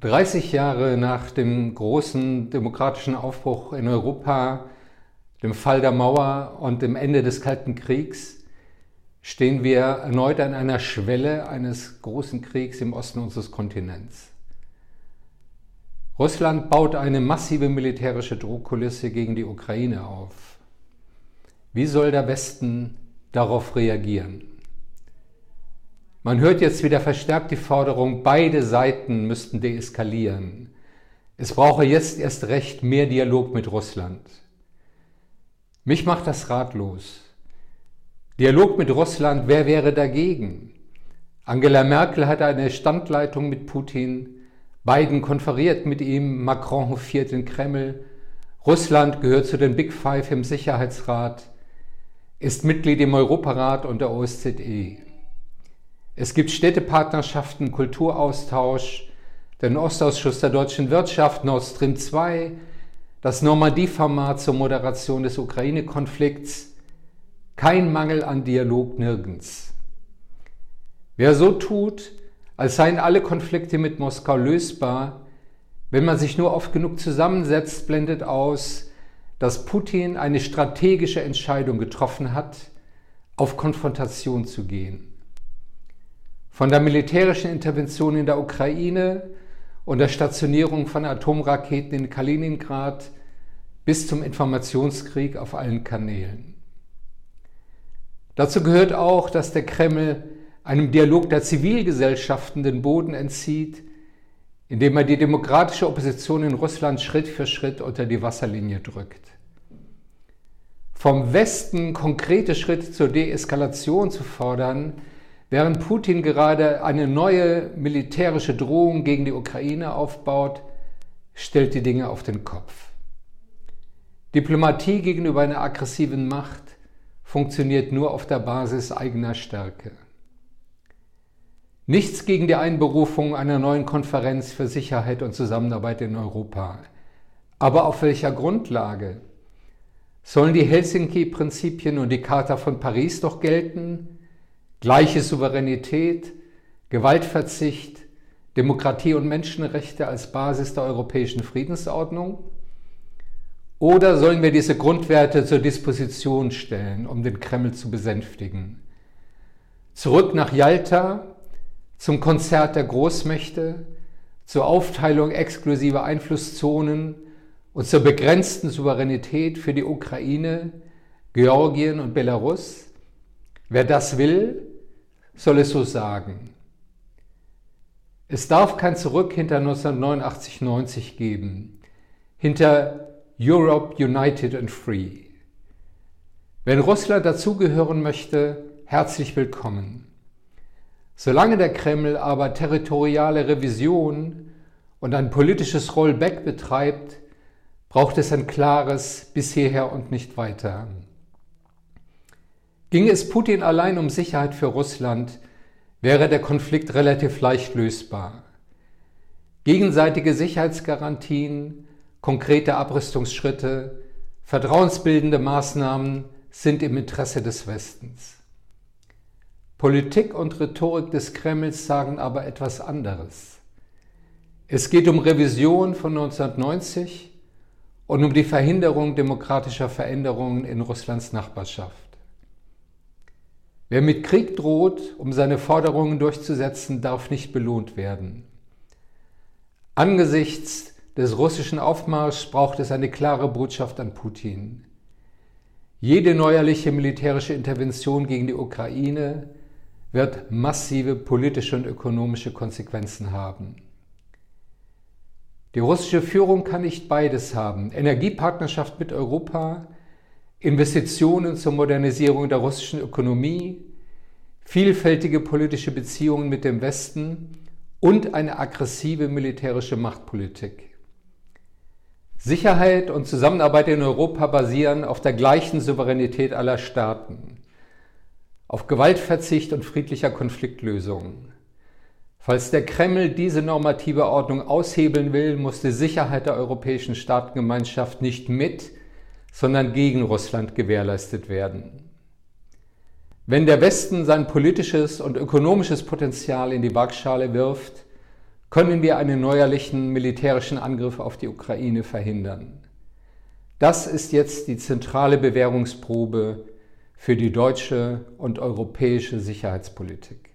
30 Jahre nach dem großen demokratischen Aufbruch in Europa, dem Fall der Mauer und dem Ende des Kalten Kriegs stehen wir erneut an einer Schwelle eines großen Kriegs im Osten unseres Kontinents. Russland baut eine massive militärische Drohkulisse gegen die Ukraine auf. Wie soll der Westen darauf reagieren? Man hört jetzt wieder verstärkt die Forderung, beide Seiten müssten deeskalieren. Es brauche jetzt erst recht mehr Dialog mit Russland. Mich macht das ratlos. Dialog mit Russland, wer wäre dagegen? Angela Merkel hatte eine Standleitung mit Putin, Biden konferiert mit ihm, Macron hofiert den Kreml, Russland gehört zu den Big Five im Sicherheitsrat, ist Mitglied im Europarat und der OSZE. Es gibt Städtepartnerschaften, Kulturaustausch, den Ostausschuss der deutschen Wirtschaft, Nord Stream 2, das Normandie-Format zur Moderation des Ukraine-Konflikts. Kein Mangel an Dialog nirgends. Wer so tut, als seien alle Konflikte mit Moskau lösbar, wenn man sich nur oft genug zusammensetzt, blendet aus, dass Putin eine strategische Entscheidung getroffen hat, auf Konfrontation zu gehen. Von der militärischen Intervention in der Ukraine und der Stationierung von Atomraketen in Kaliningrad bis zum Informationskrieg auf allen Kanälen. Dazu gehört auch, dass der Kreml einem Dialog der Zivilgesellschaften den Boden entzieht, indem er die demokratische Opposition in Russland Schritt für Schritt unter die Wasserlinie drückt. Vom Westen konkrete Schritte zur Deeskalation zu fordern, Während Putin gerade eine neue militärische Drohung gegen die Ukraine aufbaut, stellt die Dinge auf den Kopf. Diplomatie gegenüber einer aggressiven Macht funktioniert nur auf der Basis eigener Stärke. Nichts gegen die Einberufung einer neuen Konferenz für Sicherheit und Zusammenarbeit in Europa. Aber auf welcher Grundlage? Sollen die Helsinki-Prinzipien und die Charta von Paris doch gelten? Gleiche Souveränität, Gewaltverzicht, Demokratie und Menschenrechte als Basis der europäischen Friedensordnung? Oder sollen wir diese Grundwerte zur Disposition stellen, um den Kreml zu besänftigen? Zurück nach Jalta, zum Konzert der Großmächte, zur Aufteilung exklusiver Einflusszonen und zur begrenzten Souveränität für die Ukraine, Georgien und Belarus? Wer das will, soll es so sagen. Es darf kein Zurück hinter 1989-90 geben, hinter Europe United and Free. Wenn Russland dazugehören möchte, herzlich willkommen. Solange der Kreml aber territoriale Revision und ein politisches Rollback betreibt, braucht es ein klares bis hierher und nicht weiter. Ginge es Putin allein um Sicherheit für Russland, wäre der Konflikt relativ leicht lösbar. Gegenseitige Sicherheitsgarantien, konkrete Abrüstungsschritte, vertrauensbildende Maßnahmen sind im Interesse des Westens. Politik und Rhetorik des Kremls sagen aber etwas anderes. Es geht um Revision von 1990 und um die Verhinderung demokratischer Veränderungen in Russlands Nachbarschaft. Wer mit Krieg droht, um seine Forderungen durchzusetzen, darf nicht belohnt werden. Angesichts des russischen Aufmarschs braucht es eine klare Botschaft an Putin. Jede neuerliche militärische Intervention gegen die Ukraine wird massive politische und ökonomische Konsequenzen haben. Die russische Führung kann nicht beides haben. Energiepartnerschaft mit Europa Investitionen zur Modernisierung der russischen Ökonomie, vielfältige politische Beziehungen mit dem Westen und eine aggressive militärische Machtpolitik. Sicherheit und Zusammenarbeit in Europa basieren auf der gleichen Souveränität aller Staaten, auf Gewaltverzicht und friedlicher Konfliktlösung. Falls der Kreml diese normative Ordnung aushebeln will, muss die Sicherheit der europäischen Staatengemeinschaft nicht mit, sondern gegen Russland gewährleistet werden. Wenn der Westen sein politisches und ökonomisches Potenzial in die Waagschale wirft, können wir einen neuerlichen militärischen Angriff auf die Ukraine verhindern. Das ist jetzt die zentrale Bewährungsprobe für die deutsche und europäische Sicherheitspolitik.